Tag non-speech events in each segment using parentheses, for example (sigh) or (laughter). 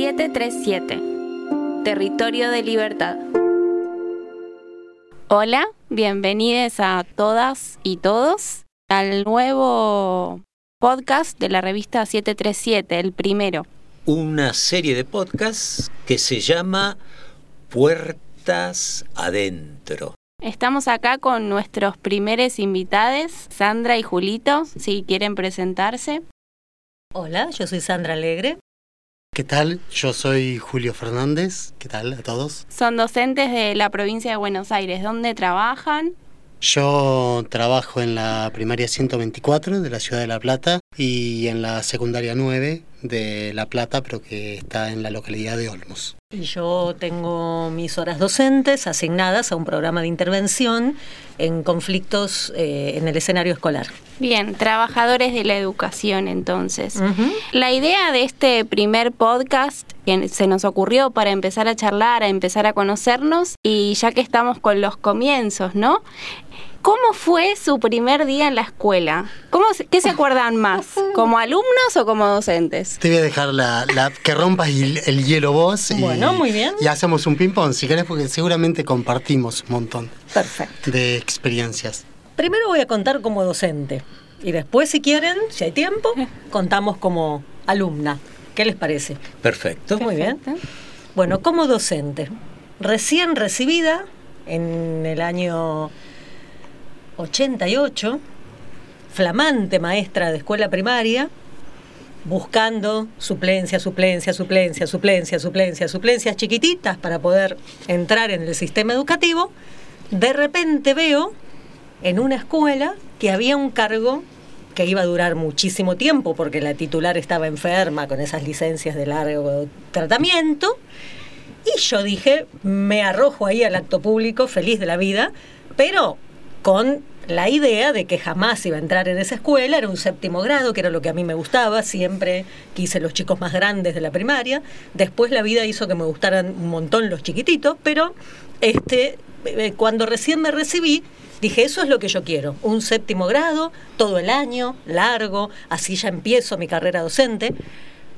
737. Territorio de Libertad. Hola, bienvenidos a todas y todos al nuevo podcast de la revista 737, el primero. Una serie de podcasts que se llama Puertas Adentro. Estamos acá con nuestros primeros invitados, Sandra y Julito, si quieren presentarse. Hola, yo soy Sandra Alegre. ¿Qué tal? Yo soy Julio Fernández. ¿Qué tal a todos? Son docentes de la provincia de Buenos Aires. ¿Dónde trabajan? Yo trabajo en la primaria 124 de la ciudad de La Plata y en la secundaria 9 de La Plata, pero que está en la localidad de Olmos. Y yo tengo mis horas docentes asignadas a un programa de intervención en conflictos eh, en el escenario escolar. Bien, trabajadores de la educación entonces. La idea de este primer podcast que se nos ocurrió para empezar a charlar, a empezar a conocernos y ya que estamos con los comienzos, ¿no? ¿Cómo fue su primer día en la escuela? ¿Cómo, ¿Qué se acuerdan más? ¿Como alumnos o como docentes? Te voy a dejar la, que rompas el, hielo vos. Y, bueno, muy bien. Y hacemos un ping-pong, si querés, porque seguramente compartimos un montón Perfecto. de experiencias. Primero voy a contar como docente. Y después, si quieren, si hay tiempo, (laughs) contamos como alumna. ¿Qué les parece? Perfecto. Muy bien. Bueno, como docente, recién recibida en el año 88, flamante maestra de escuela primaria, buscando suplencia, suplencia, suplencia, suplencia, suplencia, suplencias chiquititas para poder entrar en el sistema educativo, de repente veo en una escuela que había un cargo que iba a durar muchísimo tiempo porque la titular estaba enferma con esas licencias de largo tratamiento. Y yo dije, me arrojo ahí al acto público, feliz de la vida, pero con la idea de que jamás iba a entrar en esa escuela, era un séptimo grado, que era lo que a mí me gustaba, siempre quise los chicos más grandes de la primaria, después la vida hizo que me gustaran un montón los chiquititos, pero este, eh, cuando recién me recibí, dije, eso es lo que yo quiero, un séptimo grado, todo el año, largo, así ya empiezo mi carrera docente,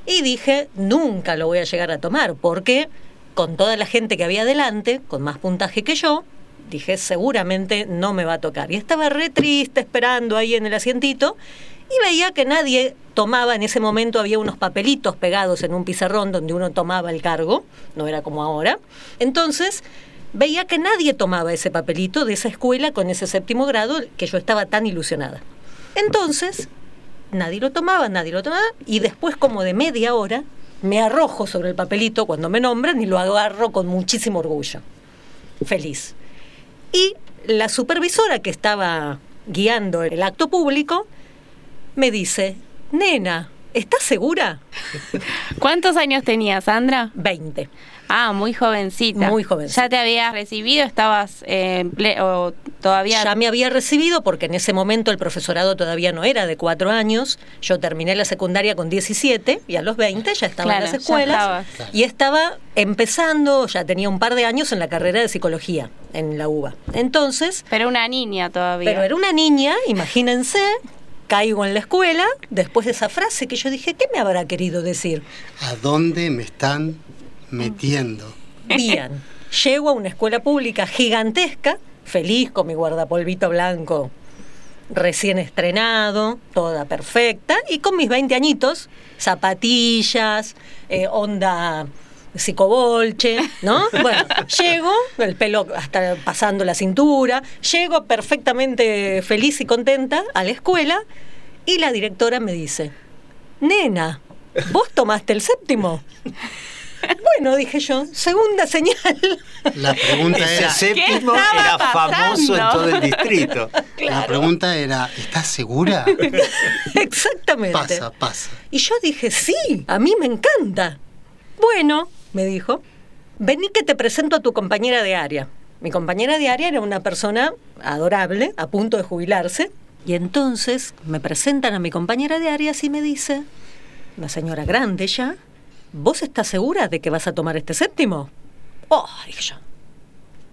y dije, nunca lo voy a llegar a tomar, porque con toda la gente que había adelante, con más puntaje que yo, dije, seguramente no me va a tocar. Y estaba re triste esperando ahí en el asientito y veía que nadie tomaba, en ese momento había unos papelitos pegados en un pizarrón donde uno tomaba el cargo, no era como ahora. Entonces, veía que nadie tomaba ese papelito de esa escuela con ese séptimo grado que yo estaba tan ilusionada. Entonces, nadie lo tomaba, nadie lo tomaba, y después como de media hora me arrojo sobre el papelito cuando me nombran y lo agarro con muchísimo orgullo. Feliz. Y la supervisora que estaba guiando el acto público me dice, nena, ¿estás segura? ¿Cuántos años tenías, Sandra? Veinte. Ah, muy jovencita. Muy jovencita. ¿Ya te habías recibido? ¿Estabas eh, o todavía? Ya me había recibido porque en ese momento el profesorado todavía no era de cuatro años. Yo terminé la secundaria con 17 y a los 20 ya estaba en las escuelas. Y estaba empezando, ya tenía un par de años en la carrera de psicología en la UBA. Entonces... Pero una niña todavía. Pero era una niña, imagínense, caigo en la escuela después de esa frase que yo dije, ¿qué me habrá querido decir? ¿A dónde me están metiendo. Bien, llego a una escuela pública gigantesca, feliz con mi guardapolvito blanco recién estrenado, toda perfecta, y con mis 20 añitos, zapatillas, eh, onda psicobolche, ¿no? Bueno, (laughs) llego, el pelo hasta pasando la cintura, llego perfectamente feliz y contenta a la escuela y la directora me dice, nena, ¿vos tomaste el séptimo? Bueno, dije yo, segunda señal. La pregunta era. séptimo era famoso en todo el distrito. (laughs) La pregunta era, ¿estás segura? (laughs) Exactamente. Pasa, pasa. Y yo dije, sí, a mí me encanta. Bueno, me dijo, vení que te presento a tu compañera de área. Mi compañera de área era una persona adorable, a punto de jubilarse. Y entonces me presentan a mi compañera de área y me dice, una señora grande ya, ¿Vos estás segura de que vas a tomar este séptimo? Oh, dije yo.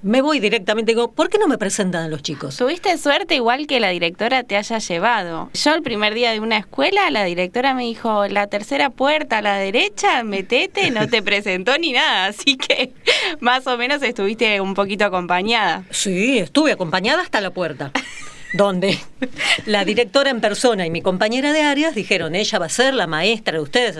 me voy directamente digo, ¿por qué no me presentan a los chicos? Tuviste suerte igual que la directora te haya llevado. Yo el primer día de una escuela, la directora me dijo, la tercera puerta a la derecha, metete, no te (laughs) presentó ni nada, así que más o menos estuviste un poquito acompañada. Sí, estuve acompañada hasta la puerta. donde la directora en persona y mi compañera de áreas dijeron, ella va a ser la maestra de ustedes,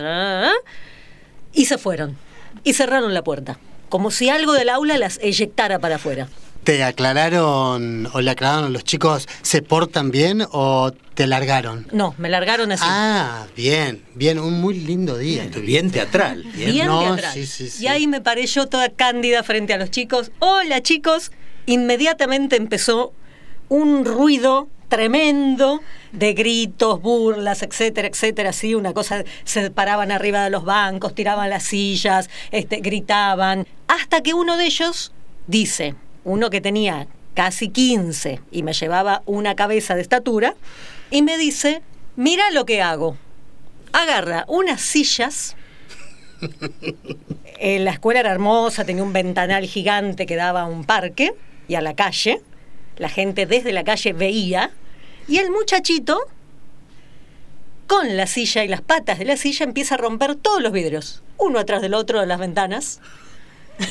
y se fueron. Y cerraron la puerta como si algo del aula las eyectara para afuera. ¿Te aclararon o le aclararon a los chicos, se portan bien o te largaron? No, me largaron así. Ah, bien, bien, un muy lindo día. Bien, teatral. Bien, teatral. (laughs) Y ahí me paré yo toda cándida frente a los chicos. Hola chicos. Inmediatamente empezó un ruido tremendo de gritos, burlas, etcétera, etcétera, así, una cosa, se paraban arriba de los bancos, tiraban las sillas, este, gritaban, hasta que uno de ellos dice, uno que tenía casi 15 y me llevaba una cabeza de estatura, y me dice, mira lo que hago. Agarra unas sillas, la escuela era hermosa, tenía un ventanal gigante que daba a un parque y a la calle, la gente desde la calle veía, y el muchachito, con la silla y las patas de la silla, empieza a romper todos los vidrios, uno atrás del otro de las ventanas. (laughs)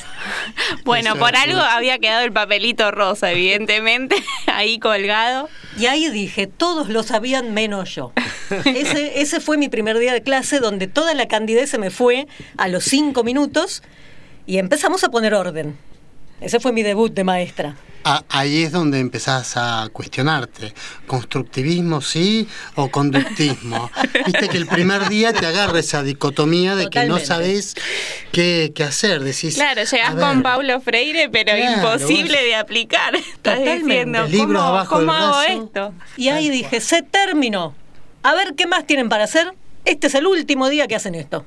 Bueno, por algo había quedado el papelito rosa, evidentemente, (laughs) ahí colgado. Y ahí dije, todos lo sabían menos yo. (laughs) Ese, ese fue mi primer día de clase donde toda la candidez se me fue a los cinco minutos y empezamos a poner orden. Ese fue mi debut de maestra. Ah, ahí es donde empezás a cuestionarte. ¿Constructivismo sí o conductismo? (laughs) Viste que el primer día te agarra esa dicotomía de que no sabes qué, hacer. Decís, claro, llegás con Paulo Freire, pero imposible de aplicar. (laughs) Estás diciendo, ¿cómo, ¿cómo hago esto? Y ahí dije, se terminó. A ver qué más tienen para hacer. Este es el último día que hacen esto.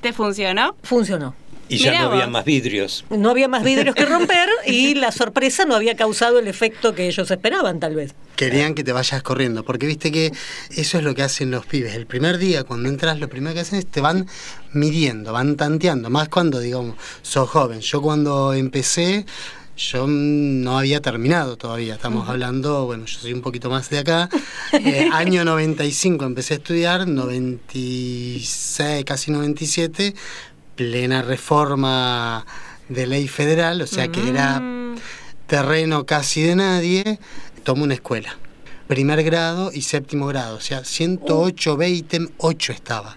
¿Te funcionó? Funcionó. Y ya no había más vidrios. No había más vidrios que romper y la sorpresa no había causado el efecto que ellos esperaban, tal vez. Querían que te vayas corriendo, porque viste que eso es lo que hacen los pibes. El primer día, cuando entras, lo primero que hacen es te van midiendo, van tanteando, más cuando, digamos, sos joven. Yo cuando empecé, yo no había terminado todavía, estamos hablando, bueno, yo soy un poquito más de acá, eh, año 95 empecé a estudiar, 96, casi 97, plena reforma de ley federal, o sea que era mm. terreno casi de nadie, tomó una escuela. Primer grado y séptimo grado, o sea, 108 uh. 8 estaba.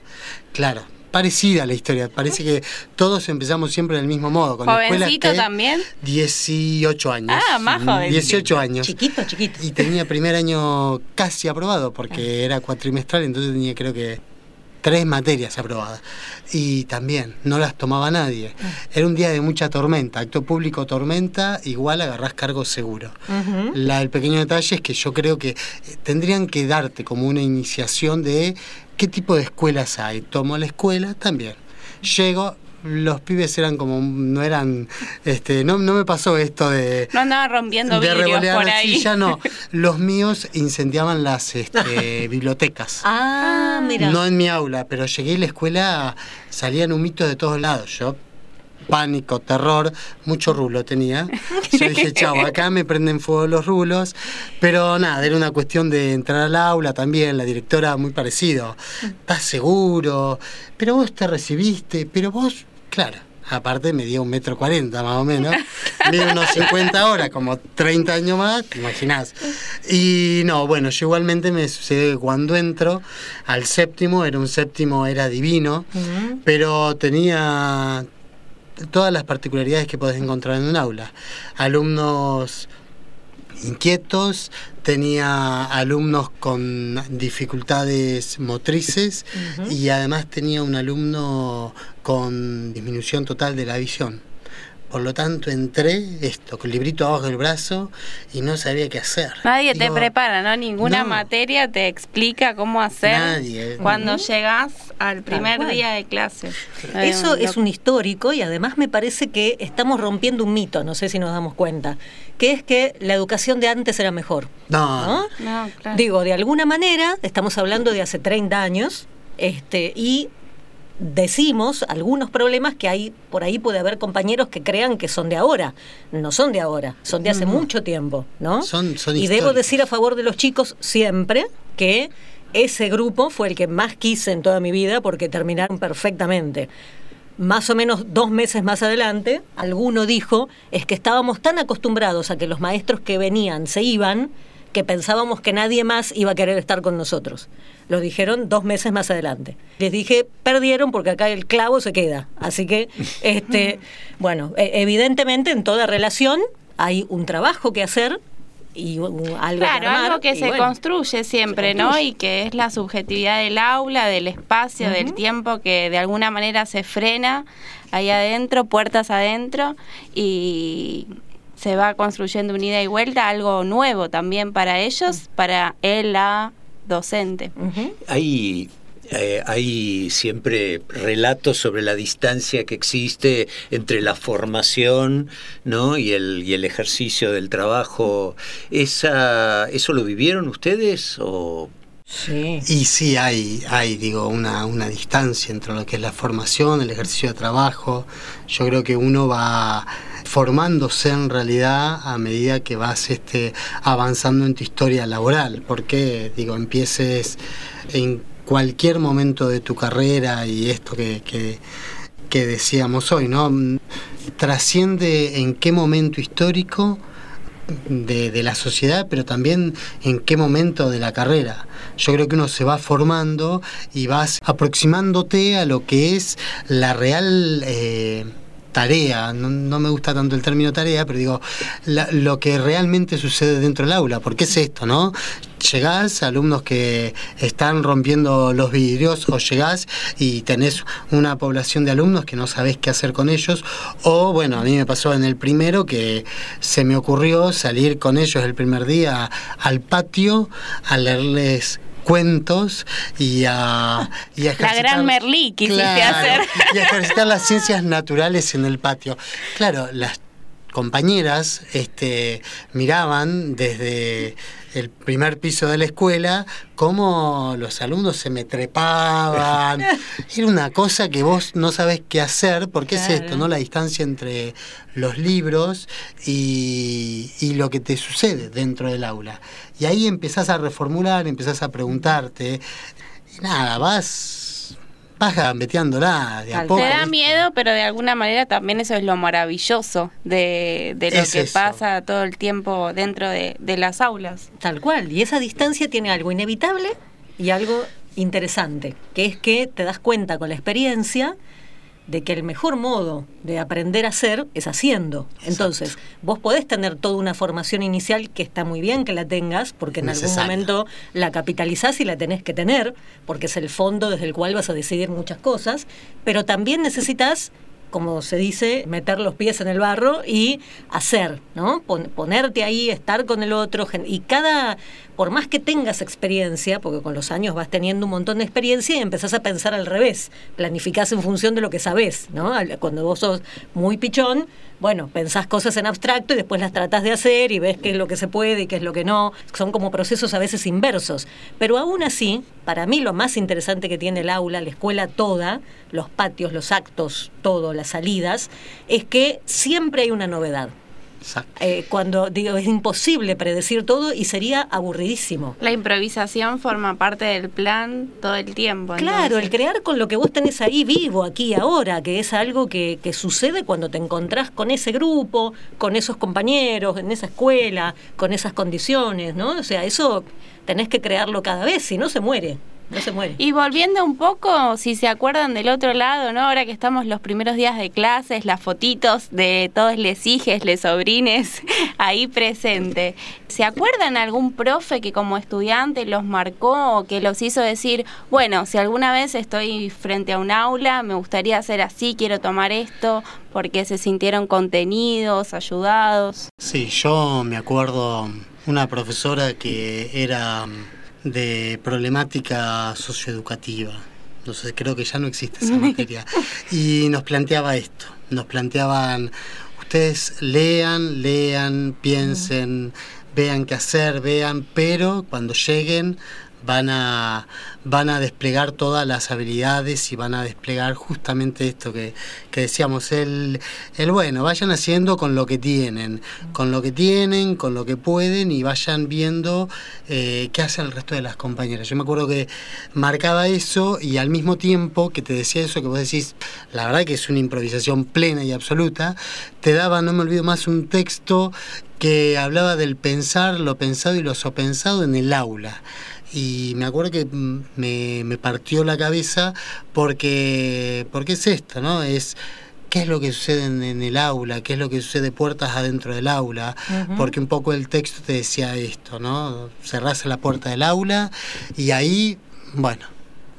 Claro, parecida la historia. Parece que todos empezamos siempre del mismo modo. Con ¿Jovencito también? 18 años. Ah, más joven. 18 años. Chiquito, chiquito. Y tenía primer año casi aprobado porque ah. era cuatrimestral, entonces tenía creo que tres materias aprobadas. Y también no las tomaba nadie. Era un día de mucha tormenta, acto público tormenta, igual agarrás cargo seguro. la, el pequeño detalle es que yo creo que eh, tendrían que darte como una iniciación de qué tipo de escuelas hay. Tomo la escuela también. Llego, los pibes eran como no eran este no, no me pasó esto de no andaba rompiendo de vidrios por ahí. Ya no. (laughs) Los míos incendiaban las este, (laughs) bibliotecas. Ah mira. No en mi aula pero llegué a la escuela salían humitos de todos lados. Yo pánico, terror, mucho rulo tenía. (laughs) Yo dije, chao, acá me prenden fuego los rulos. Pero nada, era una cuestión de entrar al aula también, la directora muy parecido. ¿Estás seguro? Pero vos te recibiste, pero vos Claro. Aparte me dio un metro cuarenta más o menos. (laughs) Mide unos 50 horas, como 30 años más, te imaginás. Y no, bueno, yo igualmente me sucede que cuando entro al séptimo, era un séptimo, era divino, pero tenía todas las particularidades que podés encontrar en un aula. Alumnos inquietos, tenía alumnos con dificultades motrices y además tenía un alumno con disminución total de la visión. Por lo tanto, entré esto, con el librito abajo del brazo y no sabía qué hacer. Nadie te prepara, ¿no? Ninguna materia te explica cómo hacer Nadie. cuando llegas al primer día de clase. Eso es un histórico y además me parece que estamos rompiendo un mito, no sé si nos damos cuenta, que es que la educación de antes era mejor. No. ¿no? Digo, de alguna manera, estamos hablando de hace 30 años, este, y decimos algunos problemas que hay por ahí puede haber compañeros que crean que son de ahora. No son de ahora, son de hace mucho tiempo, ¿no? Son, son y debo decir a favor de los chicos siempre que ese grupo fue el que más quise en toda mi vida porque terminaron perfectamente. Más o menos dos meses más adelante, alguno dijo, es que estábamos tan acostumbrados a que los maestros que venían se iban, que pensábamos que nadie más iba a querer estar con nosotros. Lo dijeron dos meses más adelante. Les dije, perdieron porque acá el clavo se queda. Así que, (laughs) este, bueno, e- evidentemente en toda relación hay un trabajo que hacer y un- algo Claro, armar, algo que y se bueno, construye siempre, se ¿no? Y que es la subjetividad del aula, del espacio, del tiempo que de alguna manera se frena ahí adentro, puertas adentro, y se va construyendo un ida y vuelta, algo nuevo también para ellos, para él, la docente. Hay, eh, hay siempre relatos sobre la distancia que existe entre la formación ¿no? y, el, y el ejercicio del trabajo. Esa, ¿Eso lo vivieron ustedes? O Y sí hay, hay digo, una, una distancia entre lo que es la formación, el ejercicio de trabajo. Yo creo que uno va formándose en realidad a medida que vas este, avanzando en tu historia laboral. Porque, digo, empieces en cualquier momento de tu carrera y esto que, que, que decíamos hoy, ¿no? Trasciende en qué momento histórico de, de la sociedad, pero también en qué momento de la carrera. Yo creo que uno se va formando y vas aproximándote a lo que es la real eh, tarea. No, me gusta tanto el término tarea, pero digo, la- lo que realmente sucede dentro del aula. Porque es esto, ¿no? Llegás, alumnos que están rompiendo los vidrios, o llegás y tenés una población de alumnos que no sabés qué hacer con ellos, o bueno, a mí me pasó en el primero que se me ocurrió salir con ellos el primer día al patio a leerles cuentos y a, y a La gran ejercitar- Merlí quisiste hacer. y a ejercitar las ciencias naturales en el patio. Claro, las compañeras este, miraban desde el primer piso de la escuela cómo los alumnos se me trepaban. (laughs) Era una cosa que vos no sabés qué hacer, porque es esto, ¿no? La distancia entre los libros y, y lo que te sucede dentro del aula. Y ahí empezás a reformular, empezás a preguntarte, y nada, vas, vas gambeteándola de a poco. Te da ¿viste? miedo, pero de alguna manera también eso es lo maravilloso de, de lo Es que eso. pasa todo el tiempo dentro de, de las aulas. Tal cual. Y esa distancia tiene algo inevitable y algo interesante, que es que te das cuenta con la experiencia de que el mejor modo de aprender a hacer es haciendo. Entonces, vos podés tener toda una formación inicial que está muy bien que la tengas, porque en algún momento la capitalizás y la tenés que tener, porque es el fondo desde el cual vas a decidir muchas cosas, pero también necesitas como se dice, meter los pies en el barro y hacer, ¿no? Pon- ponerte ahí, estar con el otro. Y cada, por más que tengas experiencia, porque con los años vas teniendo un montón de experiencia y empezás a pensar al revés, planificás en función de lo que sabés, ¿no? Cuando vos sos muy pichón, bueno, pensás cosas en abstracto y después las tratás de hacer y ves qué es lo que se puede y qué es lo que no. Son como procesos a veces inversos. Pero aún así, para mí lo más interesante que tiene el aula, la escuela toda, los patios, los actos, todo, las salidas, es que siempre hay una novedad. Exacto. Eh, cuando digo, es imposible predecir todo y sería aburridísimo. La improvisación forma parte del plan todo el tiempo. Claro, el crear con lo que vos tenés ahí vivo, aquí ahora, que es algo que, que sucede cuando te encontrás con ese grupo, con esos compañeros, en esa escuela, con esas condiciones, ¿no? O sea, eso tenés que crearlo cada vez, si no se muere, no se muere. Y volviendo un poco, si se acuerdan del otro lado, ¿no? Ahora que estamos los primeros días de clases, las fotitos de todos les hijes, les sobrines (laughs) ahí presente. ¿Se acuerdan algún profe que como estudiante los marcó o que los hizo decir, bueno, si alguna vez estoy frente a un aula, me gustaría hacer así, quiero tomar esto, porque se sintieron contenidos, ayudados? Sí, yo me acuerdo una profesora que era de problemática socioeducativa. Sé, creo que ya no existe esa (laughs) materia. Y nos planteaba esto. Nos planteaban, ustedes lean, lean, piensen, vean qué hacer, vean, pero cuando lleguen van a, van a desplegar todas las habilidades y van a desplegar justamente esto que, decíamos, el, el, bueno, vayan haciendo con lo que tienen, con lo que tienen, con lo que pueden y vayan viendo eh, qué hace el resto de las compañeras. Yo me acuerdo que marcaba eso y al mismo tiempo que te decía eso que vos decís, la verdad que es una improvisación plena y absoluta, te daba, no me olvido más, un texto que hablaba del pensar, lo pensado y lo sopensado en el aula y me acuerdo que mm, me, partió la cabeza porque, porque es esto, ¿no? Es qué es lo que sucede en, el aula, qué es lo que sucede puertas adentro del aula, porque un poco el texto te decía esto, ¿no? Cerrás la puerta del aula y ahí, bueno,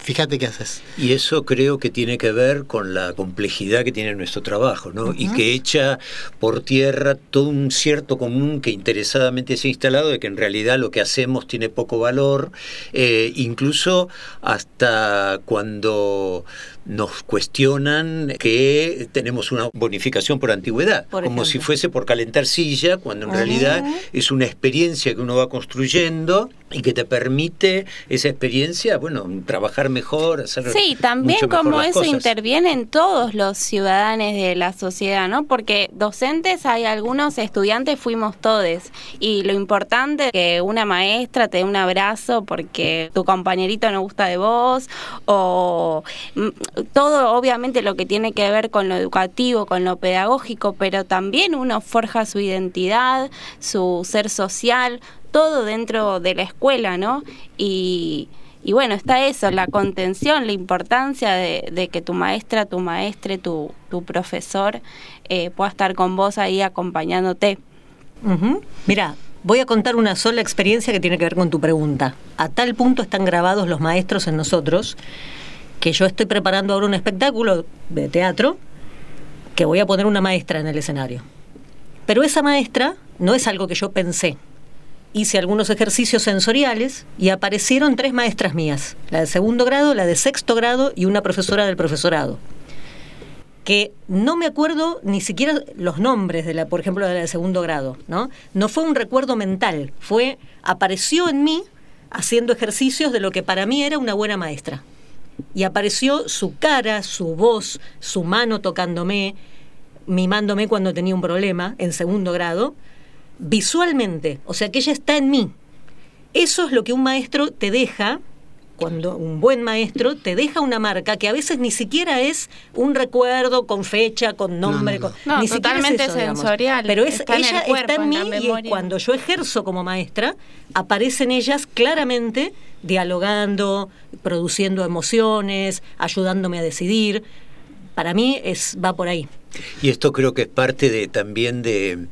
fíjate qué haces. Y eso creo que tiene que ver con la complejidad que tiene nuestro trabajo, ¿no? Y que echa por tierra todo un cierto común que interesadamente se ha instalado de que en realidad lo que hacemos tiene poco valor, eh, incluso hasta cuando nos cuestionan que tenemos una bonificación por antigüedad, como si fuese por calentar silla, cuando en realidad es una experiencia que uno va construyendo y que te permite esa experiencia, bueno, trabajar mejor, hacer Sí, también como eso interviene en todos los ciudadanos de la sociedad, ¿no? Porque docentes hay algunos, estudiantes fuimos todos y lo importante es que una maestra te dé un abrazo porque tu compañerito no gusta de vos o mm, todo obviamente lo que tiene que ver con lo educativo, con lo pedagógico, pero también uno forja su identidad, su ser social, todo dentro de la escuela, ¿no? Y, y bueno, está eso, la contención, la importancia de, que tu maestra, tu maestre, tu, profesor eh, pueda estar con vos ahí acompañándote. Mira, voy a contar una sola experiencia que tiene que ver con tu pregunta. A tal punto están grabados los maestros en nosotros que yo estoy preparando ahora un espectáculo de teatro que voy a poner una maestra en el escenario. Pero esa maestra no es algo que yo pensé. Hice algunos ejercicios sensoriales y aparecieron tres maestras mías, la de segundo grado, la de sexto grado y una profesora del profesorado. Que no me acuerdo ni siquiera los nombres de la, por ejemplo, de la de segundo grado, ¿no? No fue un recuerdo mental, fue apareció en mí haciendo ejercicios de lo que para mí era una buena maestra y apareció su cara, su voz, su mano tocándome, mimándome cuando tenía un problema en segundo grado, visualmente, o sea que ella está en mí. Eso es lo que un maestro te deja cuando un buen maestro te deja una marca que a veces ni siquiera es un recuerdo con fecha, con nombre, ni totalmente sensorial. Pero es, ella está en mí y cuando yo ejerzo como maestra, aparecen ellas claramente dialogando, produciendo emociones, ayudándome a decidir. Para mí es va por ahí. Y esto creo que es parte de, también de,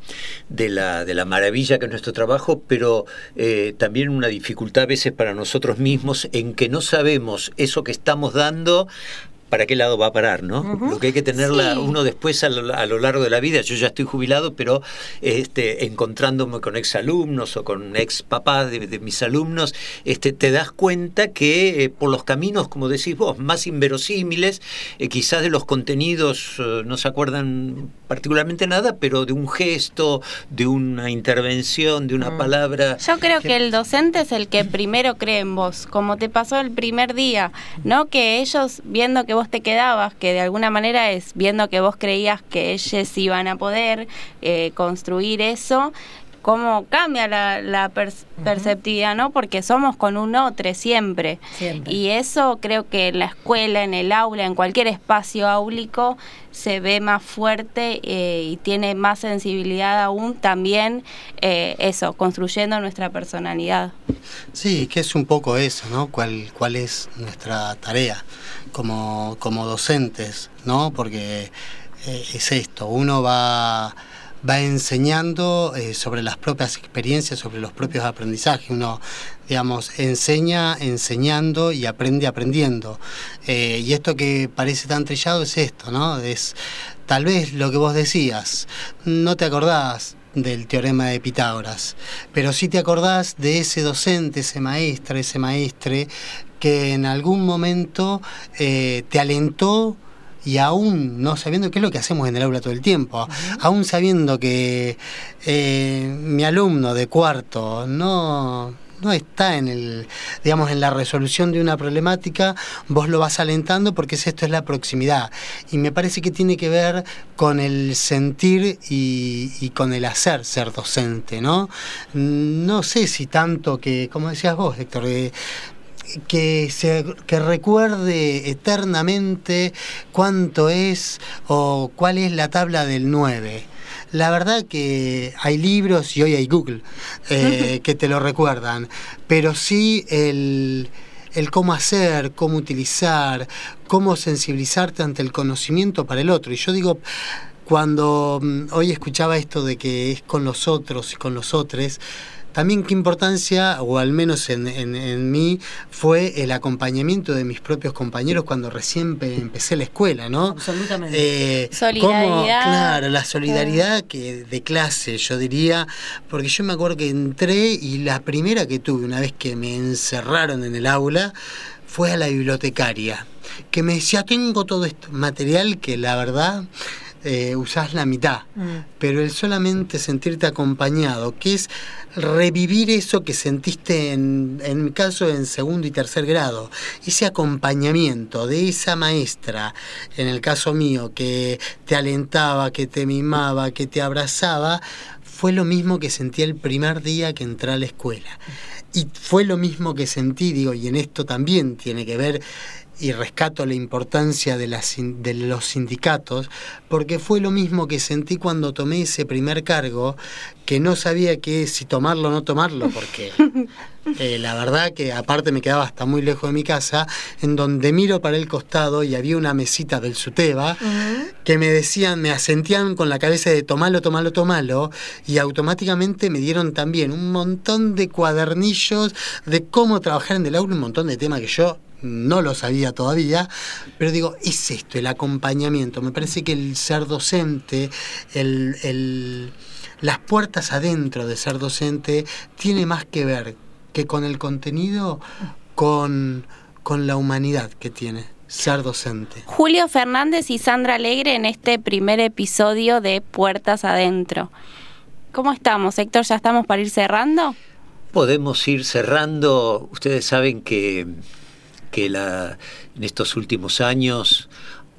de, la, de la maravilla que es nuestro trabajo, pero eh, también una dificultad a veces para nosotros mismos en que no sabemos eso que estamos dando para qué lado va a parar, ¿no? Lo que hay que tenerla uno después a lo, largo de la vida. Yo ya estoy jubilado, pero este, encontrándome con exalumnos o con ex papás de, mis alumnos, este, te das cuenta que eh, por los caminos, como decís vos, más inverosímiles, eh, quizás de los contenidos eh, no se acuerdan particularmente nada, pero de un gesto, de una intervención, de una mm. palabra. Yo creo que... que el docente es el que primero cree en vos, como te pasó el primer día, ¿no? Que ellos viendo que vos te quedabas, que de alguna manera es viendo que vos creías que ellos iban a poder eh, construir eso, cómo cambia la, perceptividad, ¿no? Porque somos con un otro siempre. Y eso creo que en la escuela, en el aula, en cualquier espacio áulico, se ve más fuerte eh, y tiene más sensibilidad aún también eh, eso, construyendo nuestra personalidad. Sí, que es un poco eso, ¿no? ¿Cuál, cuál es nuestra tarea? como, como docentes, ¿no? Porque eh, es esto, uno va, va enseñando eh, sobre las propias experiencias, sobre los propios aprendizajes, uno, digamos, enseña enseñando y aprende aprendiendo. Eh, y esto que parece tan trillado es esto, ¿no? Es tal vez lo que vos decías, no te acordás del teorema de Pitágoras, pero sí te acordás de ese docente, ese maestro, ese maestre que en algún momento eh, te alentó y aún no sabiendo qué es lo que hacemos en el aula todo el tiempo, aún sabiendo que eh, mi alumno de cuarto no, no está en el, digamos, en la resolución de una problemática, vos lo vas alentando porque esto es la proximidad. Y me parece que tiene que ver con el sentir y, con el hacer ser docente, ¿no? No sé si tanto que, como decías vos, Héctor, eh, que, se, que recuerde eternamente cuánto es o cuál es la tabla del 9 la verdad que hay libros y hoy hay Google eh, que te lo recuerdan, pero sí el, el cómo hacer, cómo utilizar, cómo sensibilizarte ante el conocimiento para el otro. Y yo digo, cuando mm, hoy escuchaba esto de que es con los otros y con los otros, también qué importancia, o al menos en, en, mí, fue el acompañamiento de mis propios compañeros cuando recién empecé la escuela, ¿no? Absolutamente. Eh, solidaridad. claro, la solidaridad que de clase, yo diría, porque yo me acuerdo que entré y la primera que tuve una vez que me encerraron en el aula fue a la bibliotecaria, que me decía, tengo todo este material que la verdad eh, usás la mitad, mm. pero el solamente sentirte acompañado, que es revivir eso que sentiste en, en mi caso en segundo y tercer grado, ese acompañamiento de esa maestra, en el caso mío, que te alentaba, que te mimaba, que te abrazaba, fue lo mismo que sentí el primer día que entré a la escuela. Y fue lo mismo que sentí, digo, y en esto también tiene que ver y rescato la importancia de, las, de los sindicatos, porque fue lo mismo que sentí cuando tomé ese primer cargo, que no sabía que si tomarlo o no tomarlo, porque (laughs) eh, la verdad que aparte me quedaba hasta muy lejos de mi casa, en donde miro para el costado y había una mesita del Suteba, que me decían, me asentían con la cabeza de tomalo, tomalo, tomalo, y automáticamente me dieron también un montón de cuadernillos de cómo trabajar en el aula, un montón de temas que yo no lo sabía todavía, pero digo, es esto, el acompañamiento. Me parece que el ser docente, el, las puertas adentro de ser docente, tiene más que ver que con el contenido, con, con la humanidad que tiene ser docente. Julio Fernández y Sandra Alegre en este primer episodio de Puertas Adentro. ¿Cómo estamos, Héctor? ¿Ya estamos para ir cerrando? Podemos ir cerrando. Ustedes saben que que la, en estos últimos años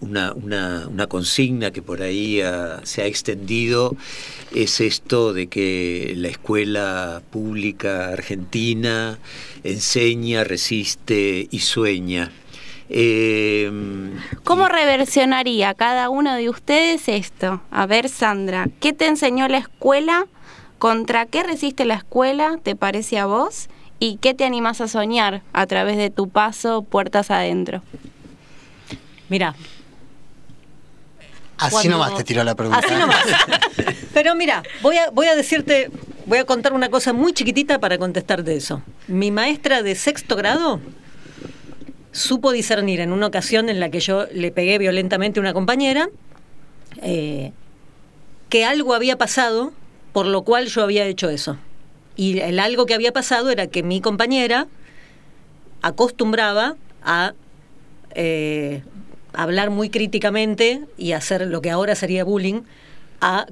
una, una, consigna que por ahí se ha extendido es esto de que la escuela pública argentina enseña, resiste y sueña. Eh, ¿Cómo reversionaría cada uno de ustedes esto? A ver, Sandra, ¿qué te enseñó la escuela? ¿Contra qué resiste la escuela, te parece a vos? ¿Y qué te animas a soñar a través de tu paso puertas adentro? Mira. Así nomás te tiró la pregunta. Así nomás. (laughs) Pero mira, voy a, voy a decirte, voy a contar una cosa muy chiquitita para contestarte eso. Mi maestra de sexto grado supo discernir en una ocasión en la que yo le pegué violentamente a una compañera eh, que algo había pasado por lo cual yo había hecho eso. Y el algo que había pasado era que mi compañera acostumbraba a eh, hablar muy críticamente y hacer lo que ahora sería bullying a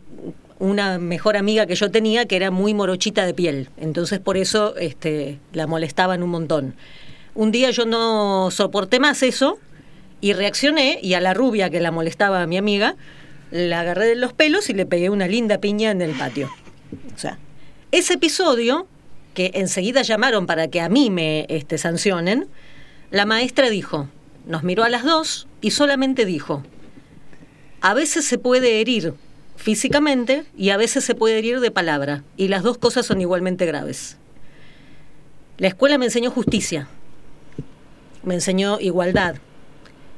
una mejor amiga que yo tenía que era muy morochita de piel. Entonces por eso este, la molestaban un montón. Un día yo no soporté más eso y reaccioné y a la rubia que la molestaba a mi amiga la agarré de los pelos y le pegué una linda piña en el patio. O sea, ese episodio, que enseguida llamaron para que a mí me este, sancionen, la maestra dijo, nos miró a las dos y solamente dijo, a veces se puede herir físicamente y a veces se puede herir de palabra, y las dos cosas son igualmente graves. La escuela me enseñó justicia, me enseñó igualdad,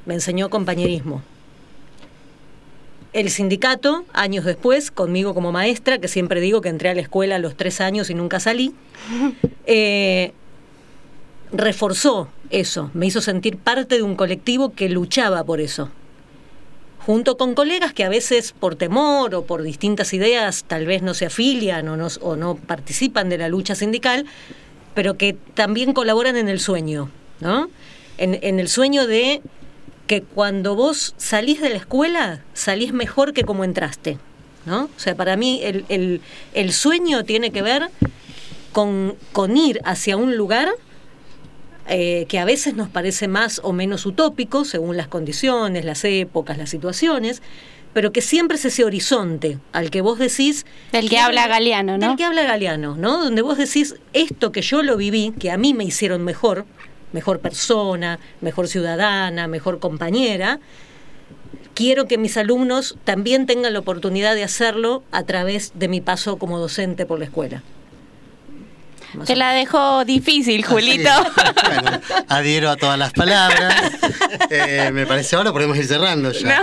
me enseñó compañerismo. El sindicato, años después, conmigo como maestra, que siempre digo que entré a la escuela a los tres años y nunca salí, (laughs) eh, reforzó eso, me hizo sentir parte de un colectivo que luchaba por eso. Junto con colegas que a veces por temor o por distintas ideas tal vez no se afilian o no, o no participan de la lucha sindical, pero que también colaboran en el sueño, ¿no? en el sueño de que cuando vos salís de la escuela, salís mejor que como entraste. ¿no? O sea, para mí el, el, sueño tiene que ver con, con ir hacia un lugar eh, que a veces nos parece más o menos utópico según las condiciones, las épocas, las situaciones, pero que siempre es ese horizonte al que vos decís... Del que habla Galeano, ¿no? Del que habla Galeano, ¿no? Donde vos decís, esto que yo lo viví, que a mí me hicieron mejor, mejor persona, mejor ciudadana, mejor compañera, quiero que mis alumnos también tengan la oportunidad de hacerlo a través de mi paso como docente por la escuela. Te la dejo difícil, Julito. (laughs) bueno, adhiero a todas las palabras. (laughs) Eh, me parece ahora podemos ir cerrando ya.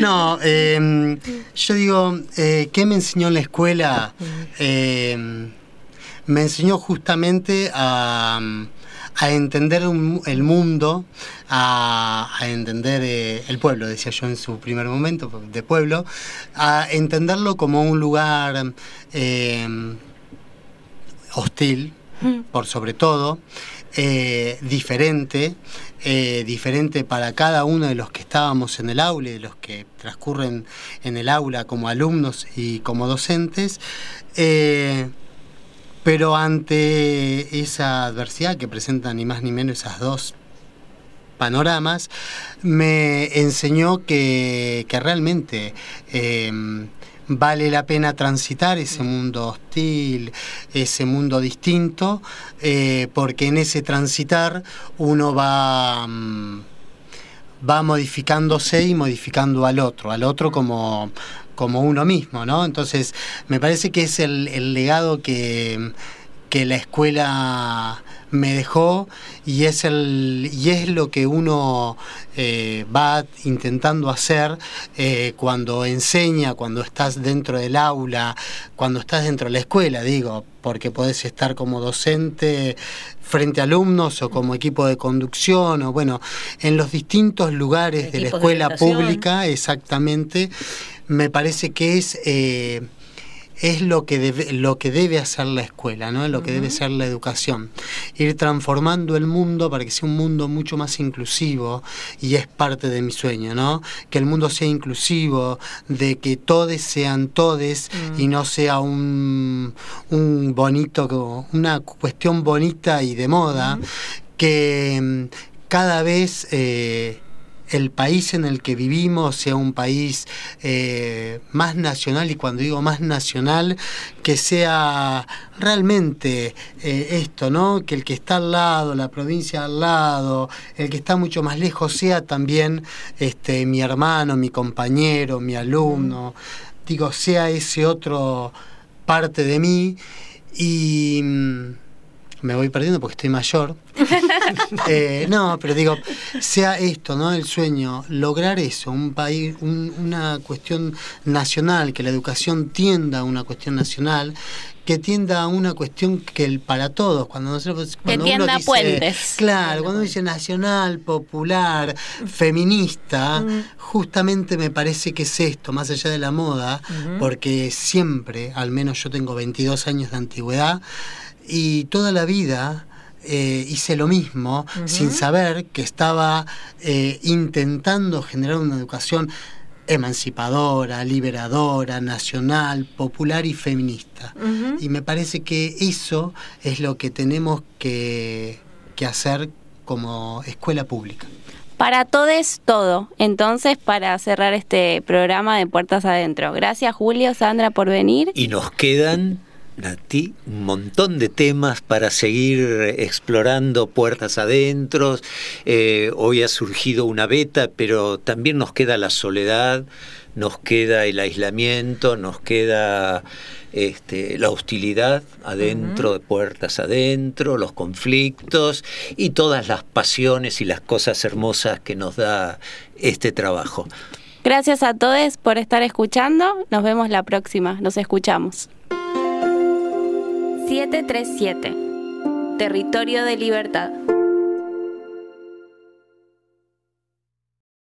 No, em, yo digo, eh, ¿qué me enseñó en la escuela? Em, me enseñó justamente a, entender el mundo, a, entender eh, el pueblo, decía yo en su primer momento, de pueblo, a entenderlo como un lugar em, hostil, mm. por sobre todo, eh, diferente, eh, diferente para cada uno de los que estábamos en el aula y de los que transcurren en el aula como alumnos y como docentes. Eh, pero ante esa adversidad que presentan ni más ni menos esas dos panoramas, me enseñó que, que realmente vale la pena transitar ese mundo hostil, ese mundo distinto, eh, porque en ese transitar uno va, mm, va modificándose y modificando al otro, al otro como, como uno mismo, ¿no? Entonces, me parece que es el, el legado que, que la escuela me dejó y es, el, y es lo que uno eh, va intentando hacer eh, cuando enseña, cuando estás dentro del aula, cuando estás dentro de la escuela, digo, porque podés estar como docente frente a alumnos o como equipo de conducción o bueno, en los distintos lugares de la escuela pública, exactamente, me parece que es... Eh, es lo que debe, lo que debe hacer la escuela, ¿no? lo que debe ser la educación. Ir transformando el mundo para que sea un mundo mucho más inclusivo y es parte de mi sueño, ¿no? Que el mundo sea inclusivo, de que todos sean todes mm. y no sea un, un bonito, una cuestión bonita y de moda, que mm, cada vez... Eh, el país en el que vivimos sea un país eh, más nacional y cuando digo más nacional, que sea realmente eh, esto, ¿no? Que el que está al lado, la provincia al lado, el que está mucho más lejos sea también este, mi hermano, mi compañero, mi alumno, digo, sea ese otro parte de mí y mm, me voy perdiendo porque estoy mayor. (laughs) Eh, no, pero digo, sea esto, ¿no? El sueño, lograr eso, un país, una cuestión nacional, que la educación tienda a una cuestión nacional, que tienda a una cuestión que el para todos, cuando nosotros cuando que tienda puentes. Claro, cuando uno dice nacional, popular, feminista, justamente me parece que es esto, más allá de la moda, porque siempre, al menos yo tengo 22 años de antigüedad, y toda la vida eh, hice lo mismo sin saber que estaba eh, intentando generar una educación emancipadora, liberadora, nacional, popular y feminista. Y me parece que eso es lo que tenemos que, que hacer como escuela pública. Para todos, todo. Entonces, para cerrar este programa de Puertas Adentro. Gracias, Julio, Sandra, por venir. Y nos quedan a ti un montón de temas para seguir explorando puertas adentro. Eh, hoy ha surgido una beta, pero también nos queda la soledad, nos queda el aislamiento, nos queda este, la hostilidad adentro de puertas adentro, los conflictos y todas las pasiones y las cosas hermosas que nos da este trabajo. Gracias a todos por estar escuchando. Nos vemos la próxima. Nos escuchamos. 737. Territorio de libertad.